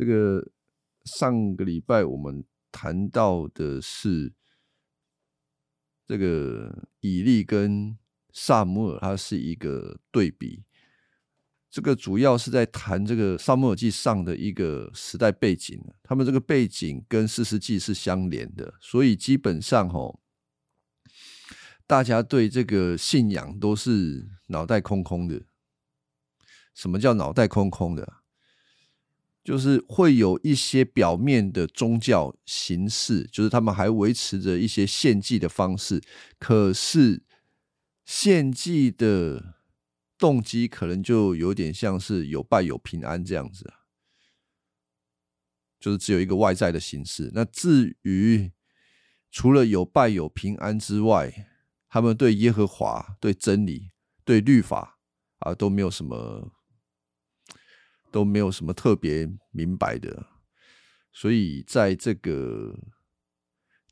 这个上个礼拜我们谈到的是这个以利跟萨姆尔，它是一个对比。这个主要是在谈这个萨姆尔记上的一个时代背景，他们这个背景跟四世纪是相连的，所以基本上哦，大家对这个信仰都是脑袋空空的。什么叫脑袋空空的？就是会有一些表面的宗教形式，就是他们还维持着一些献祭的方式，可是献祭的动机可能就有点像是有拜有平安这样子，就是只有一个外在的形式。那至于除了有拜有平安之外，他们对耶和华、对真理、对律法啊都没有什么。都没有什么特别明白的，所以在这个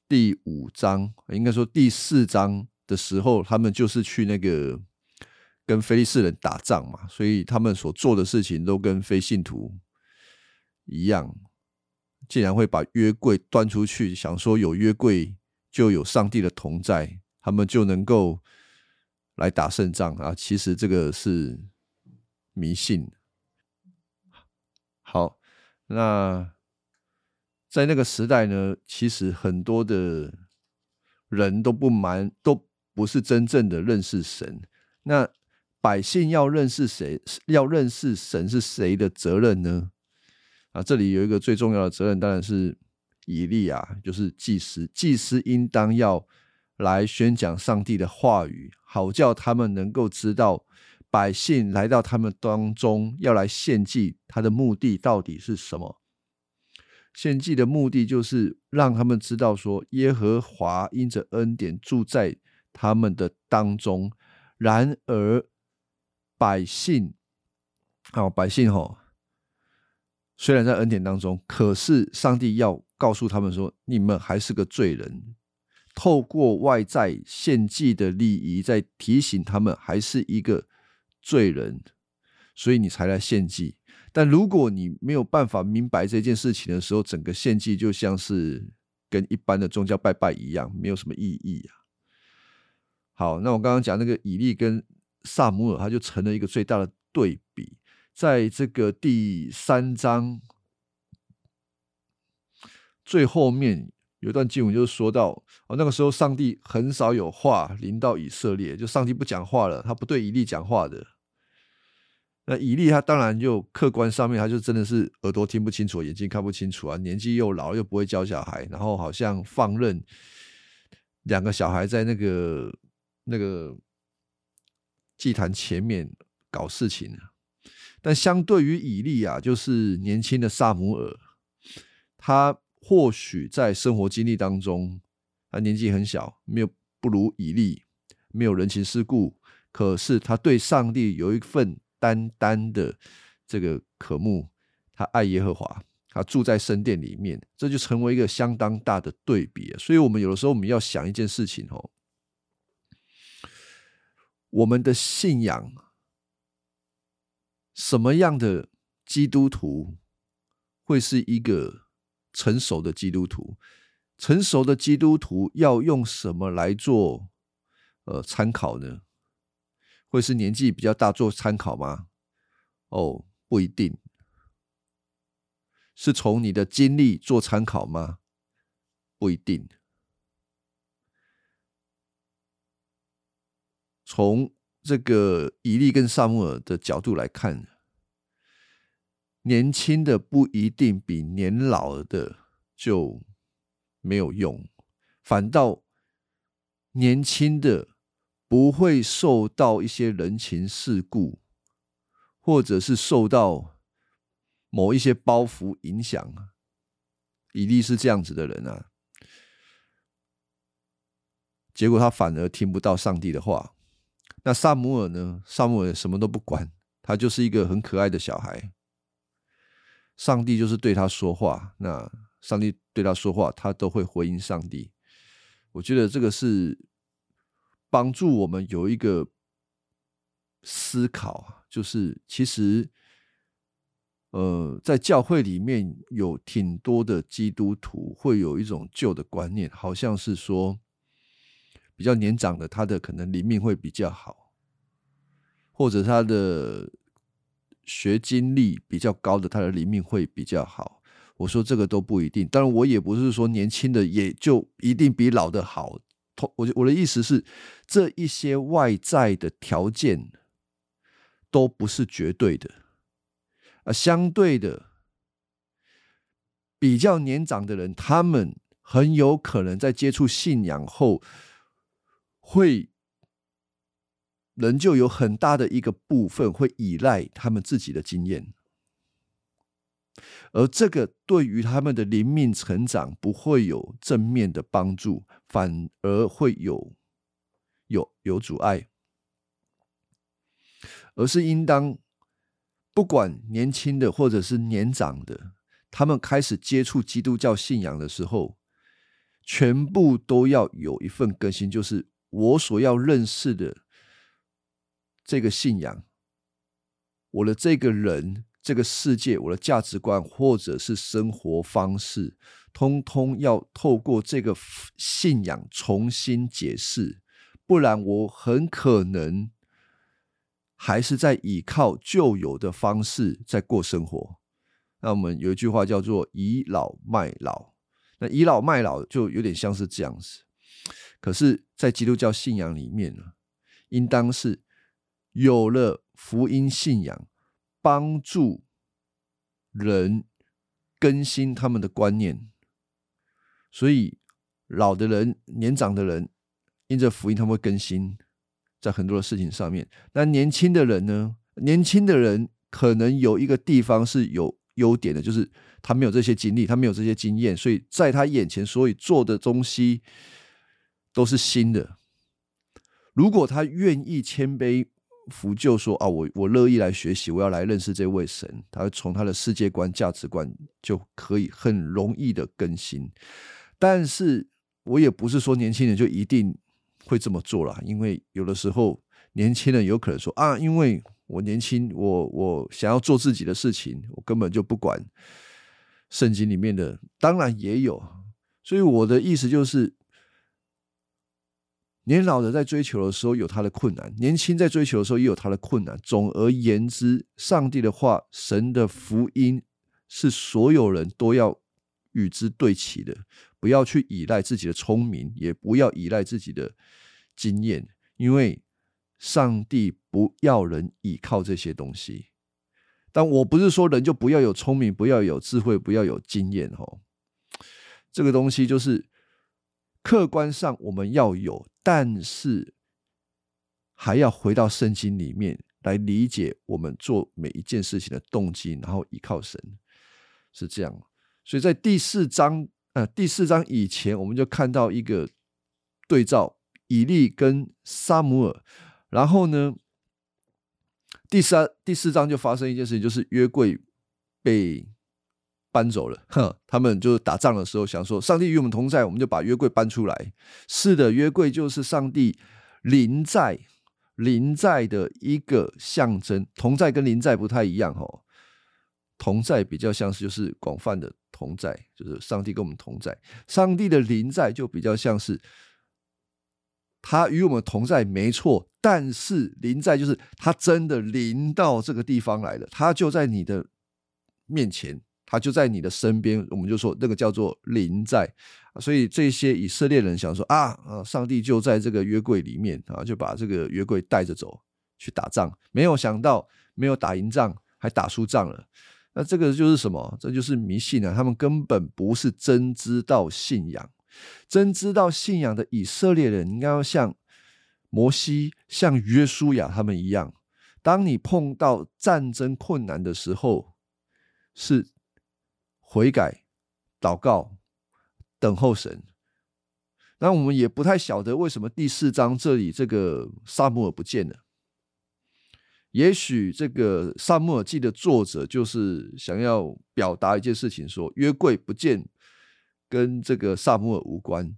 第五章，应该说第四章的时候，他们就是去那个跟非利士人打仗嘛，所以他们所做的事情都跟非信徒一样，竟然会把约柜端出去，想说有约柜就有上帝的同在，他们就能够来打胜仗啊！其实这个是迷信。那在那个时代呢，其实很多的人都不蛮，都不是真正的认识神。那百姓要认识谁，要认识神是谁的责任呢？啊，这里有一个最重要的责任，当然是以利亚，就是祭司。祭司应当要来宣讲上帝的话语，好叫他们能够知道。百姓来到他们当中，要来献祭，他的目的到底是什么？献祭的目的就是让他们知道，说耶和华因着恩典住在他们的当中。然而，百姓，哦，百姓吼，虽然在恩典当中，可是上帝要告诉他们说，你们还是个罪人。透过外在献祭的礼仪，在提醒他们，还是一个。罪人，所以你才来献祭。但如果你没有办法明白这件事情的时候，整个献祭就像是跟一般的宗教拜拜一样，没有什么意义啊。好，那我刚刚讲那个以利跟萨姆尔，他就成了一个最大的对比。在这个第三章最后面有一段经文，就是说到哦，那个时候上帝很少有话临到以色列，就上帝不讲话了，他不对以利讲话的。那以利他当然就客观上面，他就真的是耳朵听不清楚，眼睛看不清楚啊，年纪又老又不会教小孩，然后好像放任两个小孩在那个那个祭坛前面搞事情但相对于以利啊，就是年轻的萨姆尔，他或许在生活经历当中，他年纪很小，没有不如以利，没有人情世故，可是他对上帝有一份。单单的这个渴慕，他爱耶和华，他住在圣殿里面，这就成为一个相当大的对比。所以，我们有的时候我们要想一件事情哦，我们的信仰，什么样的基督徒会是一个成熟的基督徒？成熟的基督徒要用什么来做呃参考呢？会是年纪比较大做参考吗？哦，不一定。是从你的经历做参考吗？不一定。从这个以利跟萨姆尔的角度来看，年轻的不一定比年老的就没有用，反倒年轻的。不会受到一些人情世故，或者是受到某一些包袱影响。以利是这样子的人啊，结果他反而听不到上帝的话。那萨姆尔呢？萨姆尔什么都不管，他就是一个很可爱的小孩。上帝就是对他说话，那上帝对他说话，他都会回应上帝。我觉得这个是。帮助我们有一个思考，就是其实呃，在教会里面有挺多的基督徒会有一种旧的观念，好像是说比较年长的，他的可能灵命会比较好，或者他的学经历比较高的，他的灵命会比较好。我说这个都不一定，当然我也不是说年轻的也就一定比老的好。我我的意思是，这一些外在的条件都不是绝对的。啊，相对的，比较年长的人，他们很有可能在接触信仰后，会仍旧有很大的一个部分会依赖他们自己的经验，而这个对于他们的灵命成长不会有正面的帮助，反而会有有有阻碍，而是应当。不管年轻的或者是年长的，他们开始接触基督教信仰的时候，全部都要有一份更新，就是我所要认识的这个信仰，我的这个人、这个世界、我的价值观或者是生活方式，通通要透过这个信仰重新解释，不然我很可能。还是在依靠旧有的方式在过生活。那我们有一句话叫做“倚老卖老”，那倚老卖老就有点像是这样子。可是，在基督教信仰里面呢，应当是有了福音信仰，帮助人更新他们的观念。所以，老的人、年长的人，因着福音，他们会更新。在很多的事情上面，那年轻的人呢？年轻的人可能有一个地方是有优点的，就是他没有这些经历，他没有这些经验，所以在他眼前，所以做的东西都是新的。如果他愿意谦卑服就，说啊，我我乐意来学习，我要来认识这位神，他从他的世界观、价值观就可以很容易的更新。但是我也不是说年轻人就一定。会这么做了，因为有的时候年轻人有可能说啊，因为我年轻，我我想要做自己的事情，我根本就不管圣经里面的。当然也有，所以我的意思就是，年老的在追求的时候有他的困难，年轻在追求的时候也有他的困难。总而言之，上帝的话，神的福音是所有人都要与之对齐的。不要去依赖自己的聪明，也不要依赖自己的经验，因为上帝不要人依靠这些东西。但我不是说人就不要有聪明，不要有智慧，不要有经验哦。这个东西就是客观上我们要有，但是还要回到圣经里面来理解我们做每一件事情的动机，然后依靠神，是这样。所以在第四章。呃，第四章以前我们就看到一个对照以利跟撒姆尔，然后呢，第三第四章就发生一件事情，就是约柜被搬走了。哼，他们就打仗的时候想说，上帝与我们同在，我们就把约柜搬出来。是的，约柜就是上帝临在临在的一个象征。同在跟临在不太一样哦，同在比较像是就是广泛的。同在就是上帝跟我们同在，上帝的临在就比较像是他与我们同在，没错。但是临在就是他真的临到这个地方来了，他就在你的面前，他就在你的身边。我们就说那个叫做临在。所以这些以色列人想说啊啊，上帝就在这个约柜里面啊，就把这个约柜带着走去打仗。没有想到没有打赢仗，还打输仗了。那这个就是什么？这就是迷信啊！他们根本不是真知道信仰，真知道信仰的以色列人应该要像摩西、像约书亚他们一样。当你碰到战争困难的时候，是悔改、祷告、等候神。那我们也不太晓得为什么第四章这里这个萨姆尔不见了。也许这个《萨母尔记》的作者就是想要表达一件事情：说约柜不见，跟这个萨母尔无关。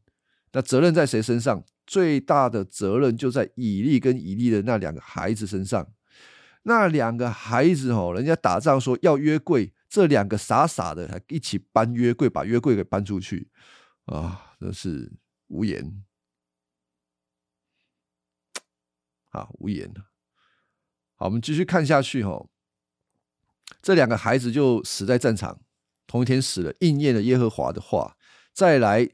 那责任在谁身上？最大的责任就在以利跟以利的那两个孩子身上。那两个孩子哦，人家打仗说要约柜，这两个傻傻的还一起搬约柜，把约柜给搬出去啊，真是无言。啊，无言。好，我们继续看下去哈。这两个孩子就死在战场，同一天死了，应验了耶和华的话。再来，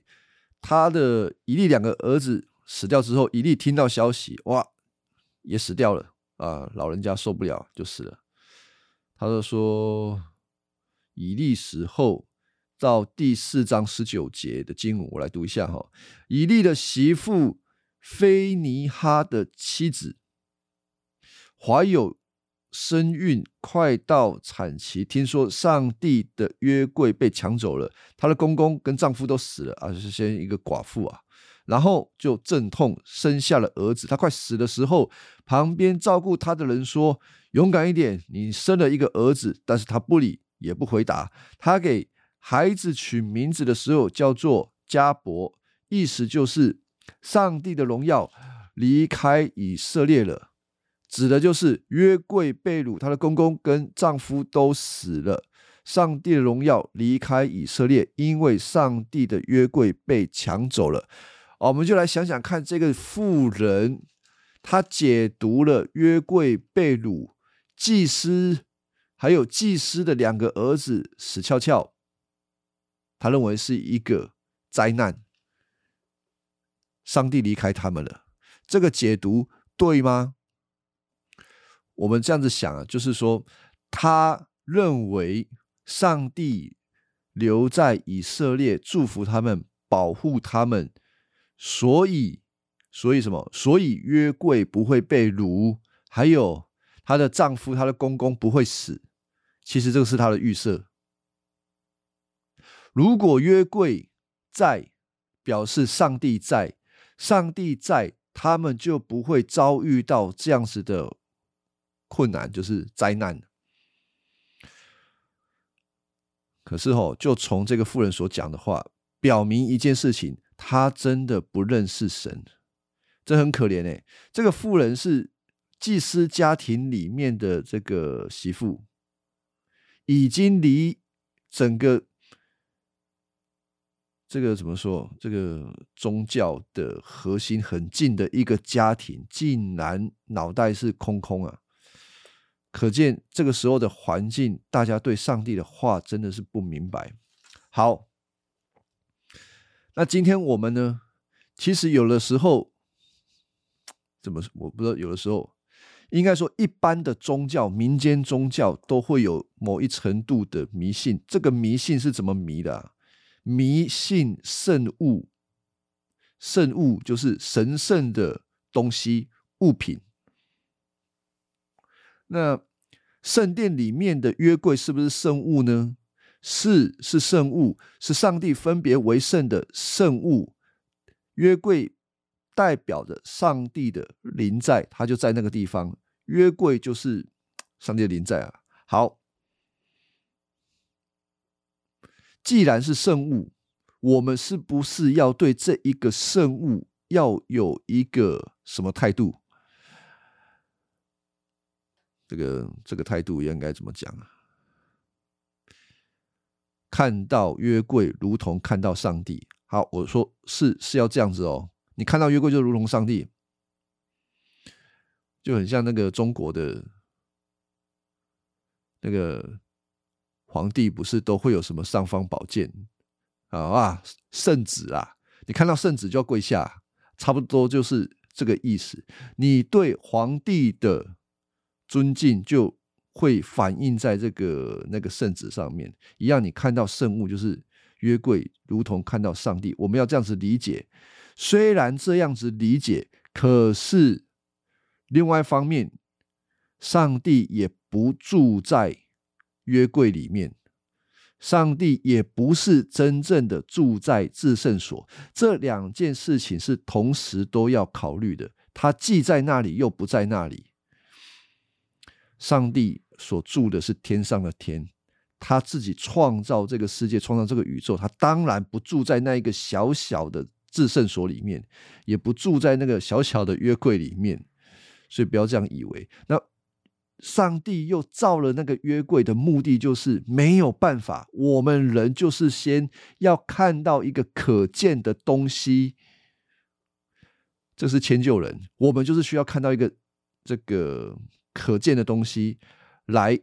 他的一利两个儿子死掉之后，一利听到消息，哇，也死掉了啊！老人家受不了，就死了。他就说，以利死后，到第四章十九节的经文，我来读一下哈。以利的媳妇。菲尼哈的妻子怀有身孕，快到产期，听说上帝的约柜被抢走了，她的公公跟丈夫都死了啊，是先一个寡妇啊，然后就阵痛生下了儿子。她快死的时候，旁边照顾她的人说：“勇敢一点，你生了一个儿子。”但是她不理也不回答。他给孩子取名字的时候叫做加伯，意思就是。上帝的荣耀离开以色列了，指的就是约柜被掳，她的公公跟丈夫都死了。上帝的荣耀离开以色列，因为上帝的约柜被抢走了。我们就来想想看，这个妇人她解读了约柜被掳，祭司还有祭司的两个儿子死翘翘，他认为是一个灾难。上帝离开他们了，这个解读对吗？我们这样子想啊，就是说，他认为上帝留在以色列，祝福他们，保护他们，所以，所以什么？所以约柜不会被掳，还有她的丈夫、她的公公不会死。其实这个是她的预设。如果约柜在，表示上帝在。上帝在，他们就不会遭遇到这样子的困难，就是灾难。可是哦，就从这个妇人所讲的话，表明一件事情：她真的不认识神，这很可怜哎。这个妇人是祭司家庭里面的这个媳妇，已经离整个。这个怎么说？这个宗教的核心很近的一个家庭，竟然脑袋是空空啊！可见这个时候的环境，大家对上帝的话真的是不明白。好，那今天我们呢？其实有的时候，怎么我不知道。有的时候，应该说一般的宗教、民间宗教都会有某一程度的迷信。这个迷信是怎么迷的？迷信圣物，圣物就是神圣的东西物品。那圣殿里面的约柜是不是圣物呢？是，是圣物，是上帝分别为圣的圣物。约柜代表着上帝的临在，他就在那个地方。约柜就是上帝的临在啊。好。既然是圣物，我们是不是要对这一个圣物要有一个什么态度？这个这个态度应该怎么讲啊？看到约柜如同看到上帝。好，我说是是要这样子哦。你看到约柜就如同上帝，就很像那个中国的那个。皇帝不是都会有什么尚方宝剑啊啊圣旨啊？你看到圣旨就要跪下，差不多就是这个意思。你对皇帝的尊敬就会反映在这个那个圣旨上面一样。你看到圣物就是约柜，如同看到上帝。我们要这样子理解。虽然这样子理解，可是另外一方面，上帝也不住在。约柜里面，上帝也不是真正的住在至圣所，这两件事情是同时都要考虑的。他既在那里，又不在那里。上帝所住的是天上的天，他自己创造这个世界，创造这个宇宙，他当然不住在那一个小小的至圣所里面，也不住在那个小小的约柜里面。所以不要这样以为。那上帝又造了那个约柜的目的，就是没有办法，我们人就是先要看到一个可见的东西，这是迁就人。我们就是需要看到一个这个可见的东西，来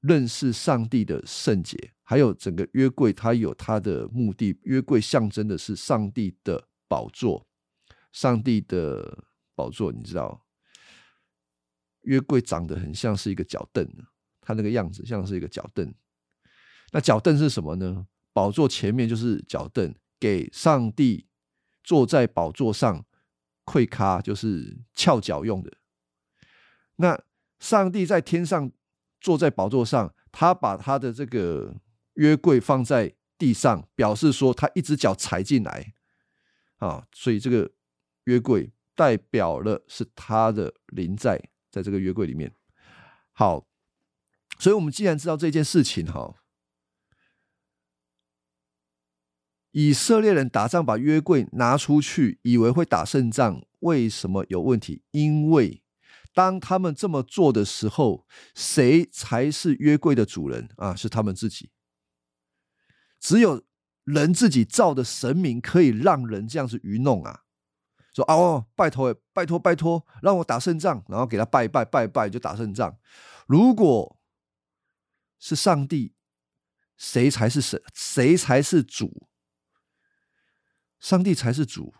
认识上帝的圣洁。还有整个约柜，它有它的目的。约柜象征的是上帝的宝座，上帝的宝座，你知道。约柜长得很像是一个脚凳，它那个样子像是一个脚凳。那脚凳是什么呢？宝座前面就是脚凳，给上帝坐在宝座上跪咖，就是翘脚用的。那上帝在天上坐在宝座上，他把他的这个约柜放在地上，表示说他一只脚踩进来啊，所以这个约柜代表了是他的灵在。在这个约柜里面，好，所以我们既然知道这件事情，哈，以色列人打仗把约柜拿出去，以为会打胜仗，为什么有问题？因为当他们这么做的时候，谁才是约柜的主人啊？是他们自己。只有人自己造的神明，可以让人这样子愚弄啊。说哦，拜托，拜托，拜托，让我打胜仗，然后给他拜拜，拜拜就打胜仗。如果是上帝，谁才是神？谁才是主？上帝才是主。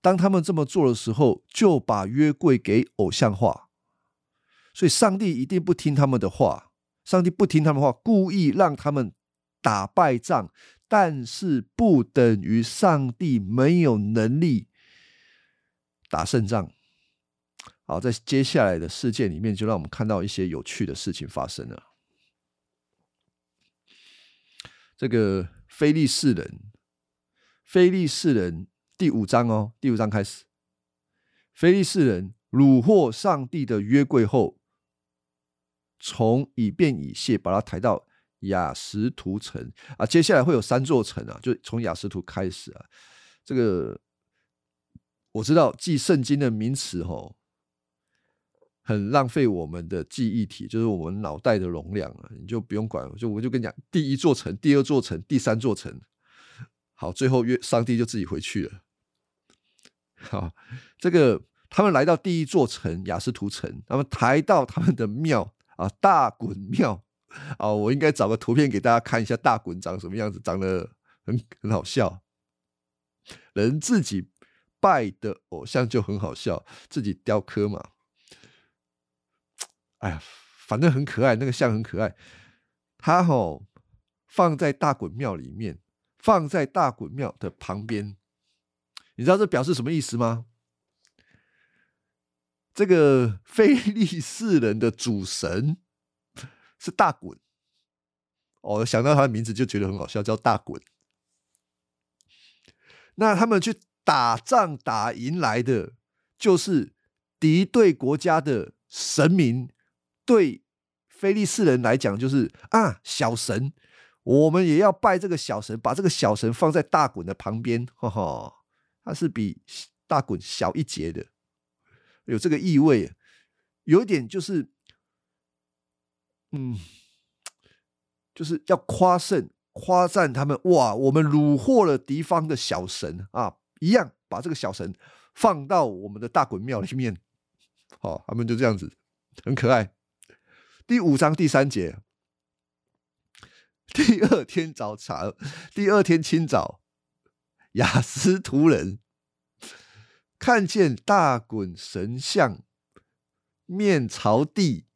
当他们这么做的时候，就把约柜给偶像化。所以，上帝一定不听他们的话。上帝不听他们话，故意让他们打败仗，但是不等于上帝没有能力。打胜仗，好，在接下来的事件里面，就让我们看到一些有趣的事情发生了。这个非利士人，非利士人第五章哦，第五章开始，非利士人虏获上帝的约柜后，从以便以谢把他抬到雅什图城啊，接下来会有三座城啊，就从雅什图开始啊，这个。我知道记圣经的名词吼，很浪费我们的记忆体，就是我们脑袋的容量啊，你就不用管，就我就跟你讲，第一座城、第二座城、第三座城，好，最后约上帝就自己回去了。好，这个他们来到第一座城雅斯图城，他们抬到他们的庙啊，大滚庙啊，我应该找个图片给大家看一下大滚长什么样子，长得很很好笑，人自己。拜的偶像就很好笑，自己雕刻嘛。哎呀，反正很可爱，那个像很可爱。他吼放在大滚庙里面，放在大滚庙的旁边。你知道这表示什么意思吗？这个非利士人的主神是大滚。哦，想到他的名字就觉得很好笑，叫大滚。那他们去。打仗打赢来的，就是敌对国家的神明。对菲利士人来讲，就是啊，小神，我们也要拜这个小神，把这个小神放在大滚的旁边，哈哈，他是比大滚小一截的，有这个意味，有一点就是，嗯，就是要夸胜、夸赞他们，哇，我们虏获了敌方的小神啊！一样把这个小神放到我们的大滚庙里面，好，他们就这样子，很可爱。第五章第三节，第二天早茶，第二天清早，雅斯图人看见大滚神像面朝地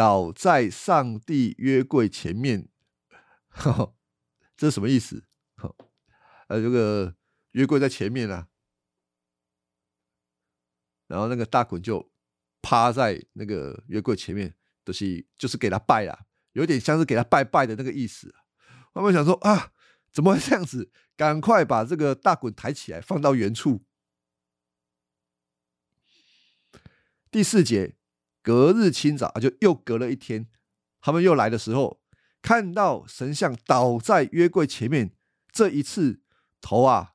倒在上帝约柜前面，这是什么意思？呃，这个。约柜在前面啊，然后那个大滚就趴在那个约柜前面，就是就是给他拜啦，有点像是给他拜拜的那个意思。他们想说啊，怎么会这样子？赶快把这个大滚抬起来，放到原处。第四节，隔日清早就又隔了一天，他们又来的时候，看到神像倒在约柜前面，这一次头啊。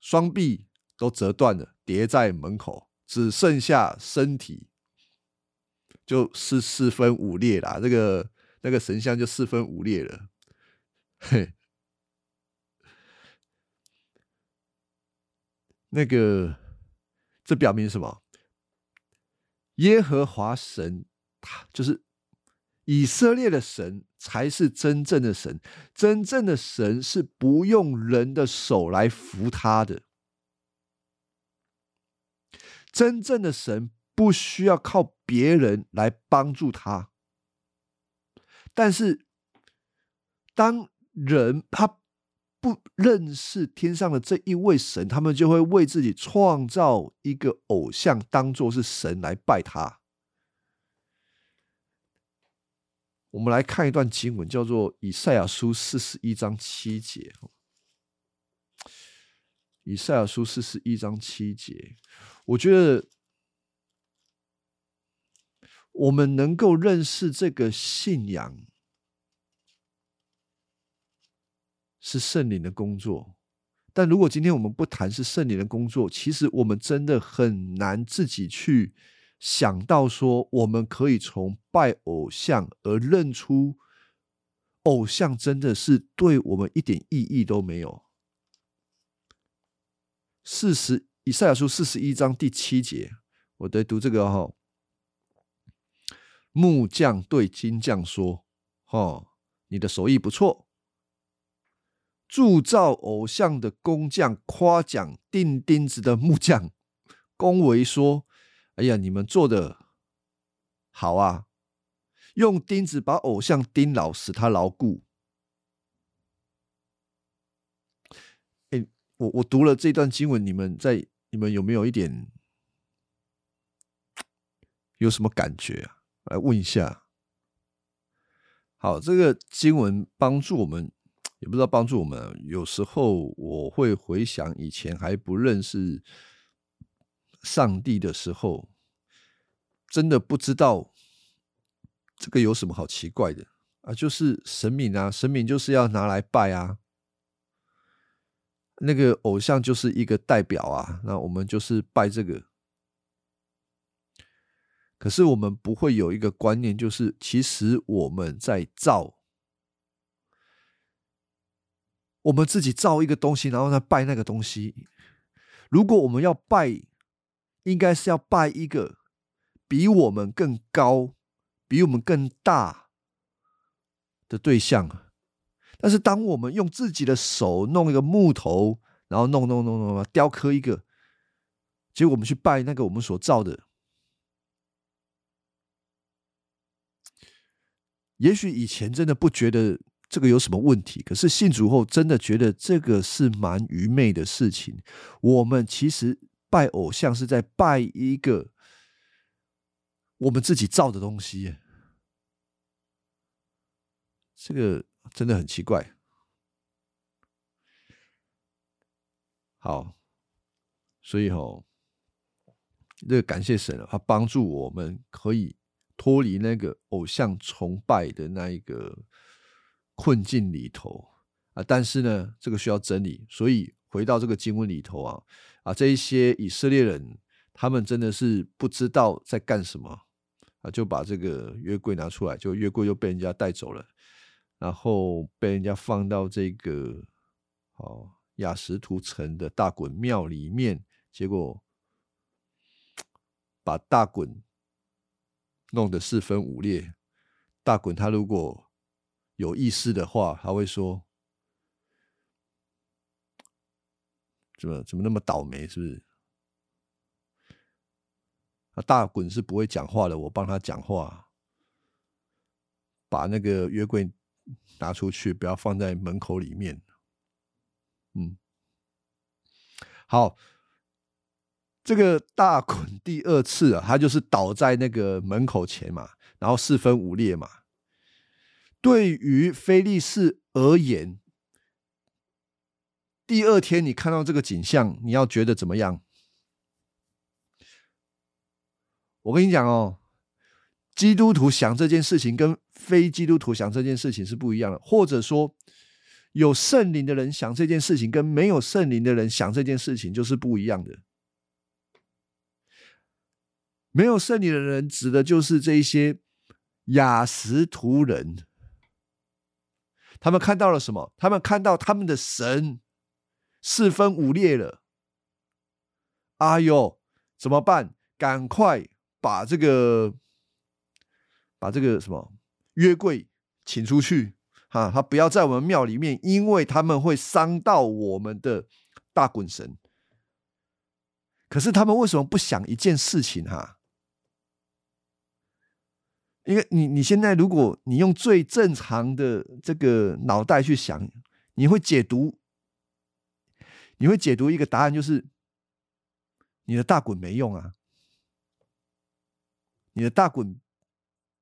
双臂都折断了，叠在门口，只剩下身体，就四四分五裂啦，这个那个神像就四分五裂了。嘿，那个这表明什么？耶和华神，他就是以色列的神，才是真正的神。真正的神是不用人的手来扶他的。真正的神不需要靠别人来帮助他，但是当人他不认识天上的这一位神，他们就会为自己创造一个偶像，当做是神来拜他。我们来看一段经文，叫做《以赛亚书》四十一章七节。以赛亚书四十一章七节，我觉得我们能够认识这个信仰是圣灵的工作，但如果今天我们不谈是圣灵的工作，其实我们真的很难自己去想到说，我们可以从拜偶像而认出偶像真的是对我们一点意义都没有。四十以赛亚书四十一章第七节，我得读这个哈。木匠对金匠说：“哈，你的手艺不错。”铸造偶像的工匠夸奖钉钉子的木匠，恭维说：“哎呀，你们做的好啊！用钉子把偶像钉牢，使他牢固。”哎我我读了这段经文，你们在你们有没有一点有什么感觉啊？来问一下。好，这个经文帮助我们，也不知道帮助我们。有时候我会回想以前还不认识上帝的时候，真的不知道这个有什么好奇怪的啊？就是神明啊，神明就是要拿来拜啊。那个偶像就是一个代表啊，那我们就是拜这个。可是我们不会有一个观念，就是其实我们在造，我们自己造一个东西，然后再拜那个东西。如果我们要拜，应该是要拜一个比我们更高、比我们更大的对象。但是，当我们用自己的手弄一个木头，然后弄弄弄弄雕刻一个，结果我们去拜那个我们所造的，也许以前真的不觉得这个有什么问题，可是信主后真的觉得这个是蛮愚昧的事情。我们其实拜偶像是在拜一个我们自己造的东西，这个。真的很奇怪。好，所以哈，这个感谢神啊，他帮助我们可以脱离那个偶像崇拜的那一个困境里头啊。但是呢，这个需要整理，所以回到这个经文里头啊啊，这一些以色列人，他们真的是不知道在干什么啊，就把这个约柜拿出来，就约柜又被人家带走了。然后被人家放到这个哦雅什图城的大衮庙里面，结果把大衮弄得四分五裂。大衮他如果有意思的话，他会说：“怎么怎么那么倒霉？是不是？”啊，大滚是不会讲话的，我帮他讲话，把那个约柜。拿出去，不要放在门口里面。嗯，好，这个大滚第二次啊，他就是倒在那个门口前嘛，然后四分五裂嘛。对于菲利士而言，第二天你看到这个景象，你要觉得怎么样？我跟你讲哦。基督徒想这件事情跟非基督徒想这件事情是不一样的，或者说有圣灵的人想这件事情跟没有圣灵的人想这件事情就是不一样的。没有圣灵的人，指的就是这一些雅什图人。他们看到了什么？他们看到他们的神四分五裂了。哎呦，怎么办？赶快把这个把这个什么约柜请出去啊！他不要在我们庙里面，因为他们会伤到我们的大滚神。可是他们为什么不想一件事情哈？因为你你现在如果你用最正常的这个脑袋去想，你会解读，你会解读一个答案，就是你的大滚没用啊，你的大滚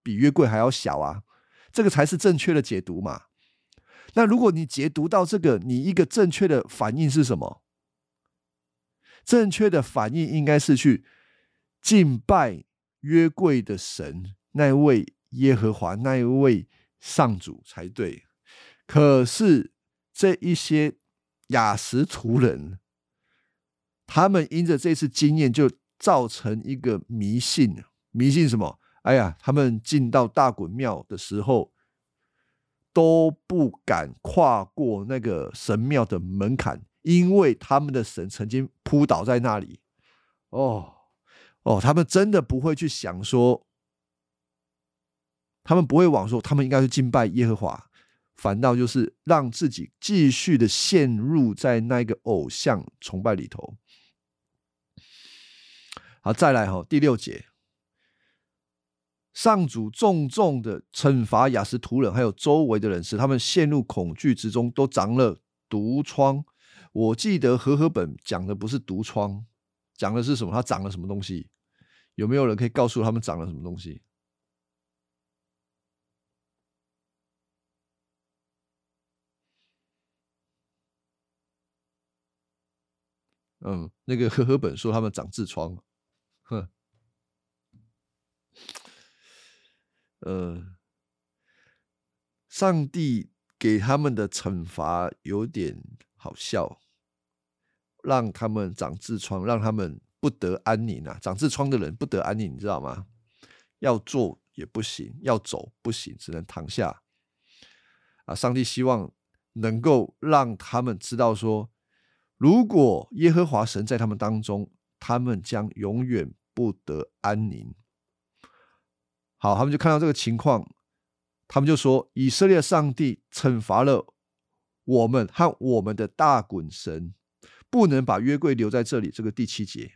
比约柜还要小啊，这个才是正确的解读嘛。那如果你解读到这个，你一个正确的反应是什么？正确的反应应该是去敬拜约柜的神。那位耶和华，那一位上主才对。可是这一些雅什图人，他们因着这次经验，就造成一个迷信。迷信什么？哎呀，他们进到大滚庙的时候，都不敢跨过那个神庙的门槛，因为他们的神曾经扑倒在那里。哦哦，他们真的不会去想说。他们不会往说，他们应该是敬拜耶和华，反倒就是让自己继续的陷入在那个偶像崇拜里头。好，再来哈，第六节，上主重重的惩罚雅斯图人，还有周围的人，使他们陷入恐惧之中，都长了毒疮。我记得和合本讲的不是毒疮，讲的是什么？它长了什么东西？有没有人可以告诉他们长了什么东西？嗯，那个和合本说他们长痔疮，哼，呃，上帝给他们的惩罚有点好笑，让他们长痔疮，让他们不得安宁啊！长痔疮的人不得安宁，你知道吗？要坐也不行，要走不行，只能躺下。啊，上帝希望能够让他们知道说。如果耶和华神在他们当中，他们将永远不得安宁。好，他们就看到这个情况，他们就说：以色列上帝惩罚了我们和我们的大滚神，不能把约柜留在这里。这个第七节。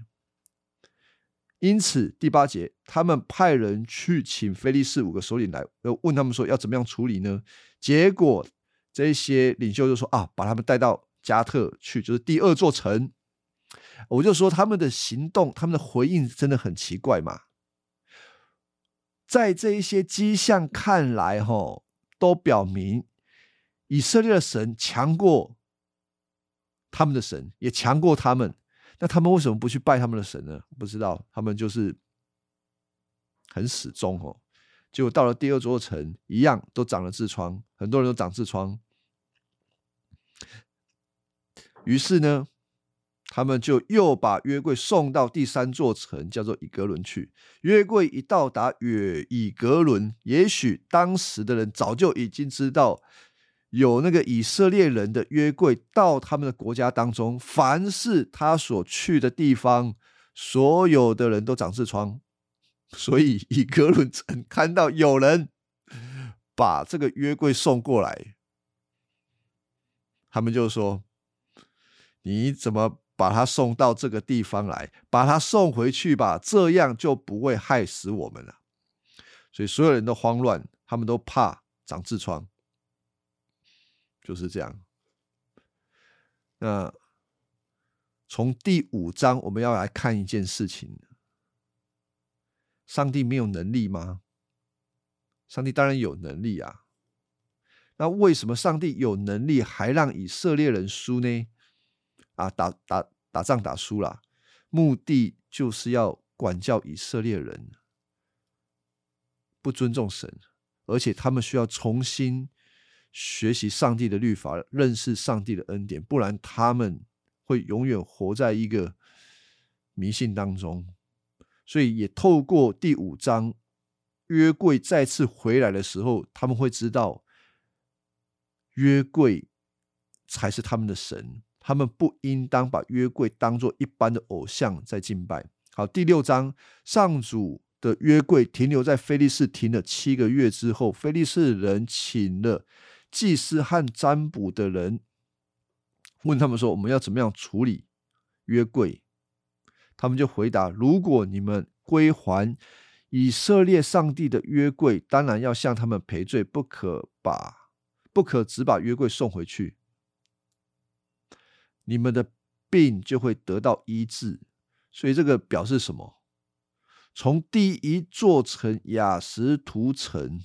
因此第八节，他们派人去请菲利士五个首领来，问他们说要怎么样处理呢？结果这些领袖就说：啊，把他们带到。加特去就是第二座城，我就说他们的行动，他们的回应真的很奇怪嘛。在这一些迹象看来，哈，都表明以色列的神强过他们的神，也强过他们。那他们为什么不去拜他们的神呢？不知道，他们就是很始终哦。结果到了第二座城，一样都长了痔疮，很多人都长痔疮。于是呢，他们就又把约柜送到第三座城，叫做以格伦去。约柜一到达约以格伦，也许当时的人早就已经知道有那个以色列人的约柜到他们的国家当中，凡是他所去的地方，所有的人都长痔疮。所以以格伦城看到有人把这个约柜送过来，他们就说。你怎么把他送到这个地方来？把他送回去吧，这样就不会害死我们了。所以所有人都慌乱，他们都怕长痔疮，就是这样。那从第五章我们要来看一件事情：上帝没有能力吗？上帝当然有能力啊。那为什么上帝有能力还让以色列人输呢？啊，打打打仗打输了，目的就是要管教以色列人，不尊重神，而且他们需要重新学习上帝的律法，认识上帝的恩典，不然他们会永远活在一个迷信当中。所以也透过第五章约柜再次回来的时候，他们会知道约柜才是他们的神，他们不应当把约柜当做一般的偶像在敬拜。好，第六章上主的约柜停留在菲利士停了七个月之后，菲利士人请了祭司和占卜的人，问他们说：“我们要怎么样处理约柜？”他们就回答：“如果你们归还以色列上帝的约柜，当然要向他们赔罪，不可把不可只把约柜送回去。你们的病就会得到医治。所以这个表示什么？从第一座城雅什图城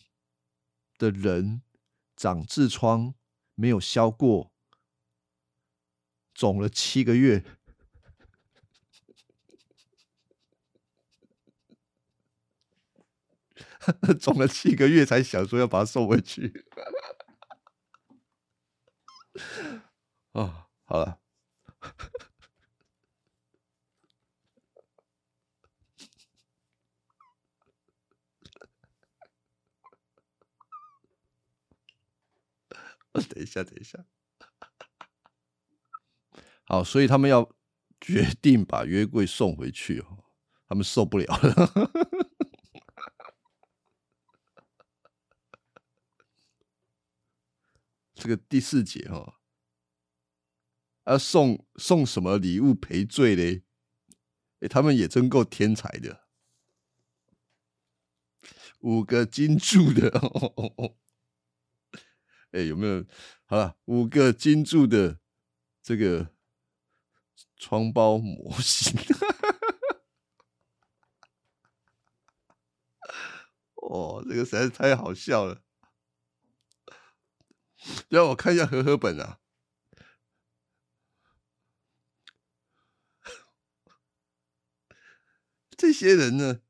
的人长痔疮没有消过，肿了七个月。”肿了七个月才想说要把它送回去。哦，好了，等一下，等一下。好，所以他们要决定把约柜送回去哦，他们受不了了。这个第四节哈，啊送送什么礼物赔罪嘞？哎，他们也真够天才的，五个金柱的，哎，有没有？好了，五个金柱的这个窗包模型，哦，这个实在是太好笑了。让我看一下和合本啊，这些人呢，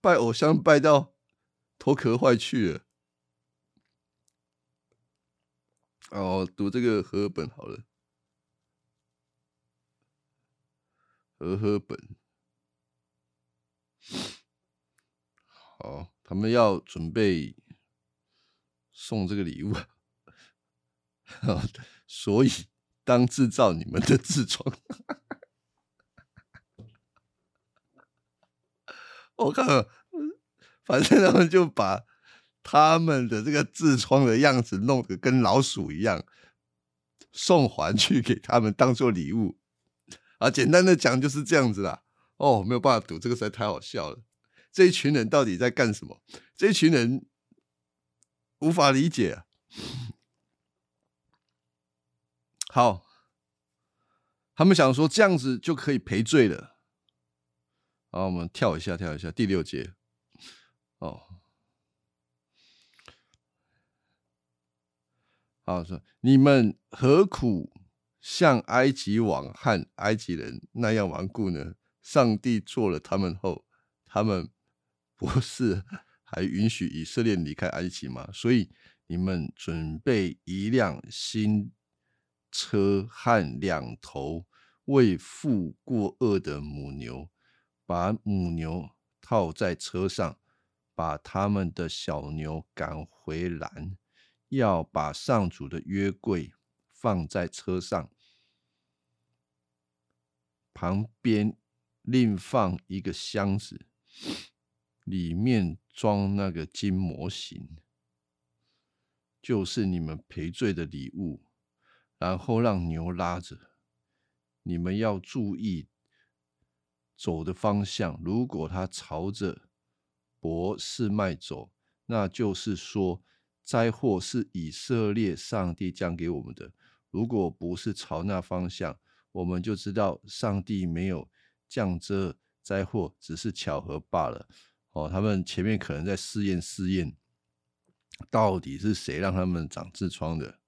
拜偶像拜到头壳坏去了。哦，读这个和本好了，和和本，好，他们要准备。送这个礼物，所以当制造你们的痔疮，我看，反正他们就把他们的这个痔疮的样子弄得跟老鼠一样，送还去给他们当做礼物。啊，简单的讲就是这样子啦。哦，没有办法读，这个实在太好笑了。这一群人到底在干什么？这一群人。无法理解。好，他们想说这样子就可以赔罪了。好，我们跳一下，跳一下第六节。哦，好说，你们何苦像埃及王和埃及人那样顽固呢？上帝做了他们后，他们不是。还允许以色列离开埃及吗？所以你们准备一辆新车和两头为父过恶的母牛，把母牛套在车上，把他们的小牛赶回来，要把上主的约柜放在车上，旁边另放一个箱子，里面。装那个金模型，就是你们赔罪的礼物，然后让牛拉着。你们要注意走的方向，如果它朝着博士脉走，那就是说灾祸是以色列上帝降给我们的；如果不是朝那方向，我们就知道上帝没有降这灾祸，只是巧合罢了。哦，他们前面可能在试验试验，到底是谁让他们长痔疮的？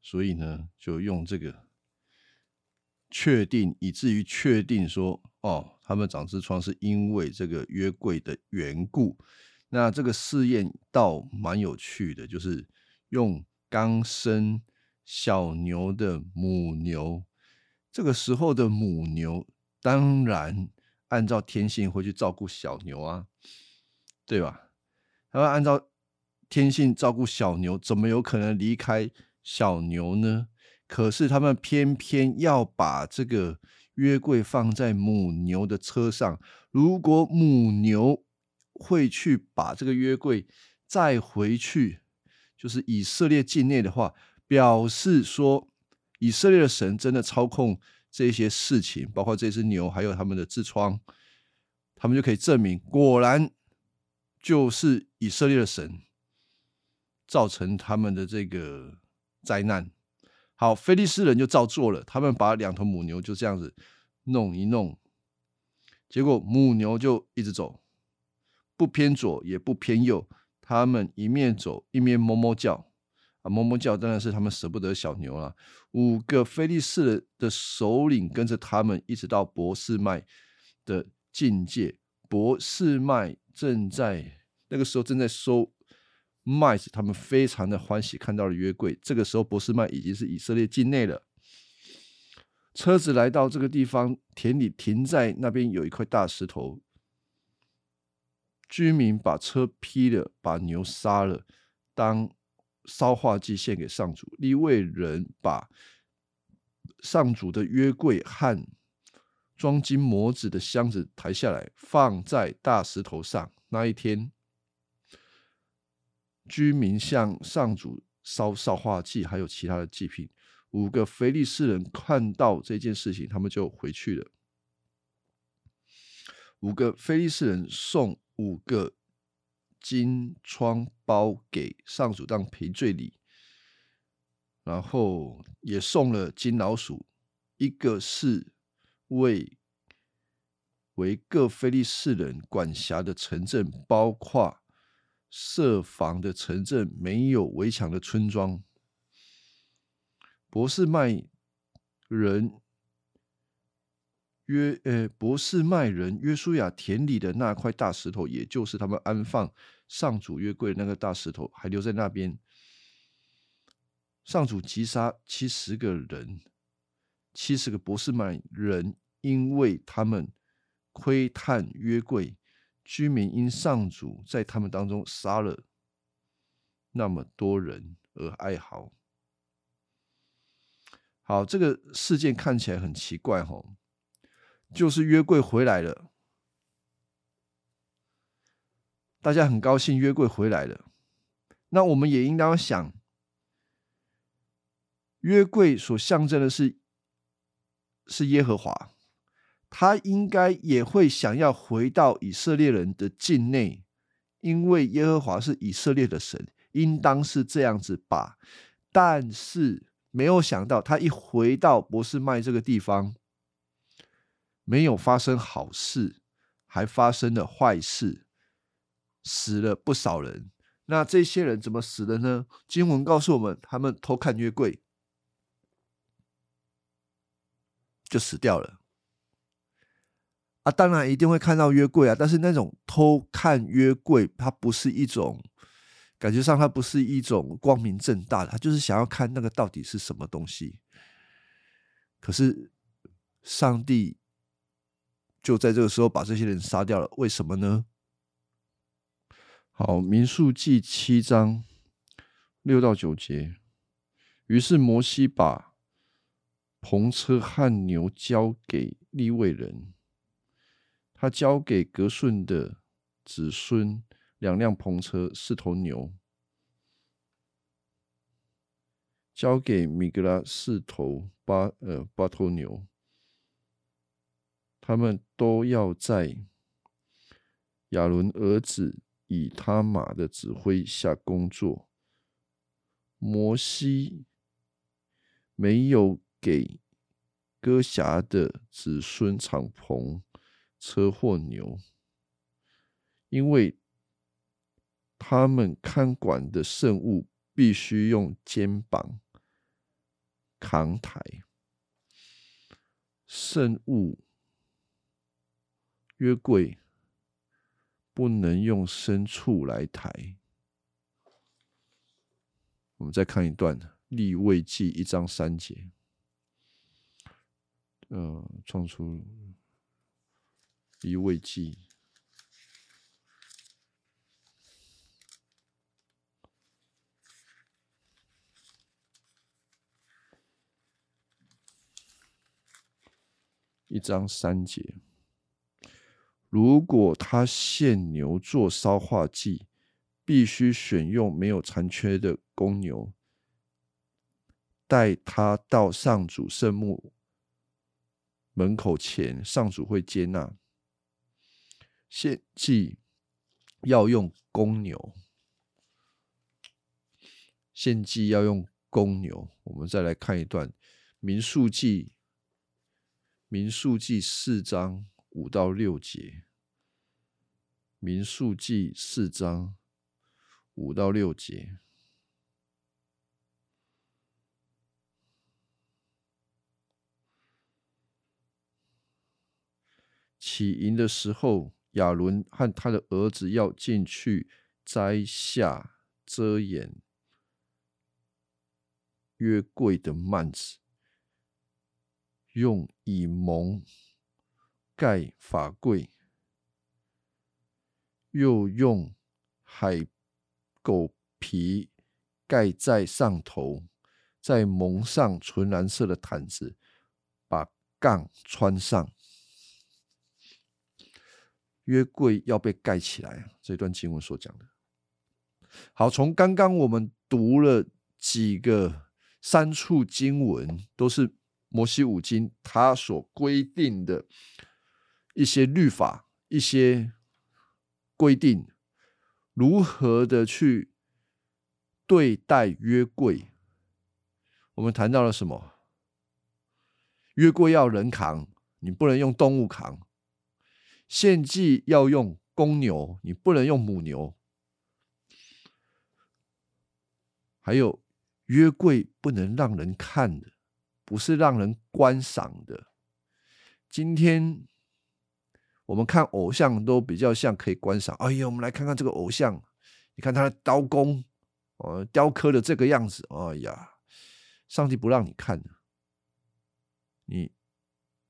所以呢，就用这个确定，以至于确定说，哦，他们长痔疮是因为这个约柜的缘故。那这个试验倒蛮有趣的，就是用刚生小牛的母牛，这个时候的母牛，当然。按照天性会去照顾小牛啊，对吧？他们按照天性照顾小牛，怎么有可能离开小牛呢？可是他们偏偏要把这个约柜放在母牛的车上。如果母牛会去把这个约柜再回去，就是以色列境内的话，表示说以色列的神真的操控这些事情，包括这只牛，还有他们的痔疮，他们就可以证明，果然就是以色列的神造成他们的这个灾难。好，菲利斯人就照做了，他们把两头母牛就这样子弄一弄，结果母牛就一直走，不偏左也不偏右，他们一面走一面哞哞叫，啊，哞哞叫当然是他们舍不得小牛了。五个菲利士的首领跟着他们一直到博士麦的境界，博士麦正在那个时候正在收。麦子，他们非常的欢喜，看到了约柜。这个时候，博斯麦已经是以色列境内了。车子来到这个地方，田里停在那边有一块大石头。居民把车劈了，把牛杀了，当烧化祭献给上主。利未人把上主的约柜和装金模子的箱子抬下来，放在大石头上。那一天。居民向上主烧烧化祭，还有其他的祭品。五个腓力士人看到这件事情，他们就回去了。五个腓力士人送五个金疮包给上主当赔罪礼，然后也送了金老鼠。一个是为为各菲利士人管辖的城镇，包括。设防的城镇，没有围墙的村庄。博士麦人约呃，博士麦人约书亚田里的那块大石头，也就是他们安放上主约柜的那个大石头，还留在那边。上主击杀七十个人，七十个博士麦人，因为他们窥探约柜。居民因上主在他们当中杀了那么多人而哀嚎。好，这个事件看起来很奇怪，哈，就是约柜回来了，大家很高兴约柜回来了。那我们也应当想，约柜所象征的是是耶和华。他应该也会想要回到以色列人的境内，因为耶和华是以色列的神，应当是这样子吧。但是没有想到，他一回到博斯麦这个地方，没有发生好事，还发生了坏事，死了不少人。那这些人怎么死的呢？经文告诉我们，他们偷看约柜，就死掉了。啊，当然一定会看到约柜啊，但是那种偷看约柜，它不是一种感觉上，它不是一种光明正大的，他就是想要看那个到底是什么东西。可是上帝就在这个时候把这些人杀掉了，为什么呢？好，民数记七章六到九节，于是摩西把篷车和牛交给利未人。他交给格顺的子孙两辆篷车，四头牛；交给米格拉四头八呃八头牛。他们都要在亚伦儿子以他马的指挥下工作。摩西没有给哥辖的子孙敞篷。车或牛，因为他们看管的圣物必须用肩膀扛抬，圣物约柜不能用牲畜来抬。我们再看一段立位记一章三节，嗯，创出。一位祭。一章三节，如果他献牛做烧化祭，必须选用没有残缺的公牛，带他到上主圣墓门口前，上主会接纳。献祭要用公牛，献祭要用公牛。我们再来看一段民数记。民数记四章五到六节，民数记四章五到六节，起营的时候，亚伦和他的儿子要进去摘下遮掩约柜的幔子。用以蒙盖法柜，又用海狗皮盖在上头，再蒙上纯蓝色的毯子，把杠穿上。约柜要被盖起来，这段经文所讲的。好，从刚刚我们读了几个三处经文，都是。摩西五经，它所规定的一些律法、一些规定，如何的去对待约柜？我们谈到了什么？约柜要人扛，你不能用动物扛；献祭要用公牛，你不能用母牛；还有约柜不能让人看的。不是让人观赏的。今天我们看偶像都比较像可以观赏。哎呀，我们来看看这个偶像，你看他的刀工，哦，雕刻的这个样子。哎呀，上帝不让你看你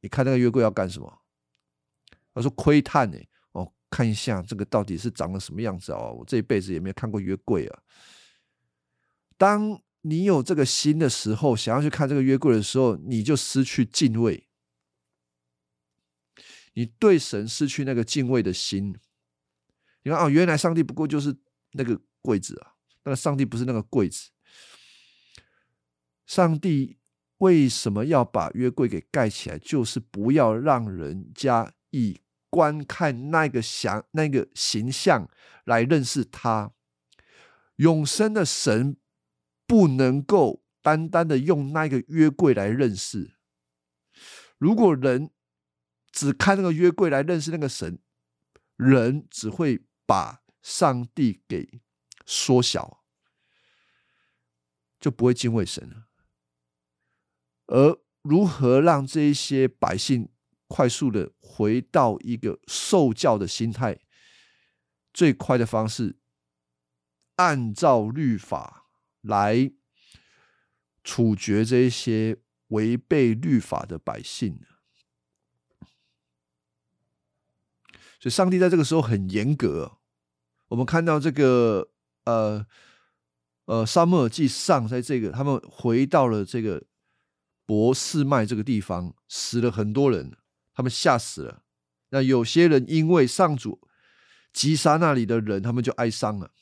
你看那个约柜要干什么？他说窥探呢，哦，看一下这个到底是长了什么样子哦。我这一辈子也没有看过约柜啊。当你有这个心的时候，想要去看这个约柜的时候，你就失去敬畏，你对神失去那个敬畏的心。你看啊，原来上帝不过就是那个柜子啊，那个上帝不是那个柜子。上帝为什么要把约柜给盖起来？就是不要让人家以观看那个想那个形象来认识他永生的神。不能够单单的用那个约柜来认识。如果人只看那个约柜来认识那个神，人只会把上帝给缩小，就不会敬畏神了。而如何让这一些百姓快速的回到一个受教的心态？最快的方式，按照律法。来处决这些违背律法的百姓所以上帝在这个时候很严格。我们看到这个呃呃，沙漠耳记上，在这个他们回到了这个博士麦这个地方，死了很多人，他们吓死了。那有些人因为上主击杀那里的人，他们就哀伤了。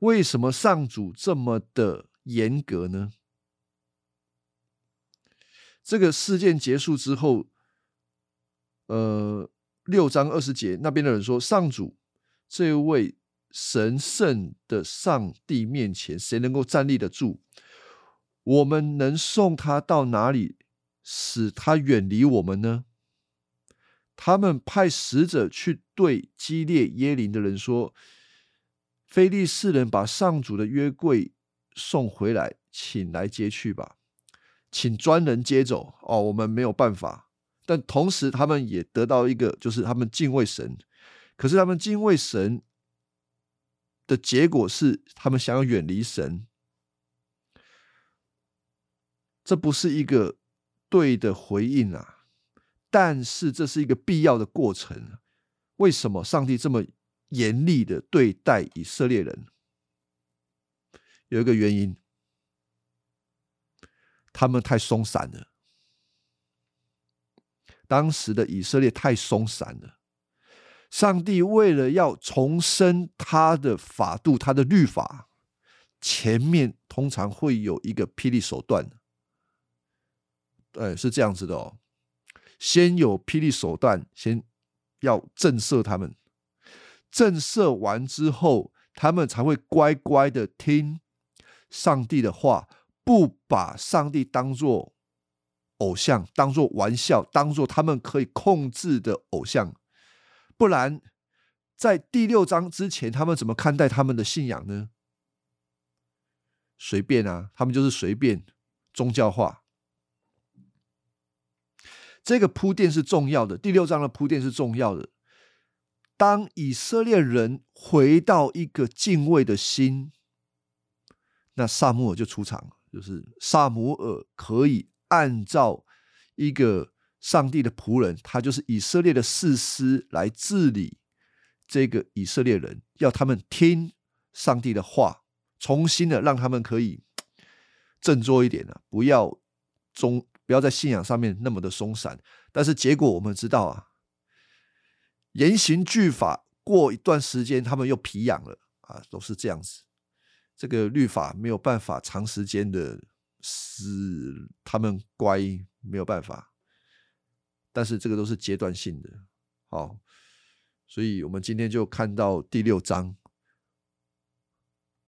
为什么上主这么的严格呢？这个事件结束之后，呃，六章二十节那边的人说：“上主这位神圣的上帝面前，谁能够站立得住？我们能送他到哪里，使他远离我们呢？”他们派使者去对基列耶林的人说。菲利士人把上主的约柜送回来，请来接去吧，请专人接走。哦，我们没有办法。但同时，他们也得到一个，就是他们敬畏神。可是，他们敬畏神的结果是，他们想要远离神。这不是一个对的回应啊！但是这是一个必要的过程。为什么上帝这么严厉的对待以色列人？有一个原因，他们太松散了。当时的以色列太松散了。上帝为了要重申他的法度、他的律法，前面通常会有一个霹雳手段。哎，是这样子的哦。先有霹雳手段，先要震慑他们，震慑完之后，他们才会乖乖的听上帝的话，不把上帝当做偶像，当做玩笑，当做他们可以控制的偶像。不然，在第六章之前，他们怎么看待他们的信仰呢？随便啊，他们就是随便宗教化。这个铺垫是重要的，第六章的铺垫是重要的。当以色列人回到一个敬畏的心，那萨姆尔就出场了，就是萨姆尔可以按照一个。上帝的仆人，他就是以色列的士师来治理这个以色列人，要他们听上帝的话，重新的让他们可以 振作一点啊，不要中不要在信仰上面那么的松散。但是结果我们知道啊，严刑峻法，过一段时间他们又皮痒了啊，都是这样子。这个律法没有办法长时间的使他们乖，没有办法。但是这个都是阶段性的，好，所以我们今天就看到第六章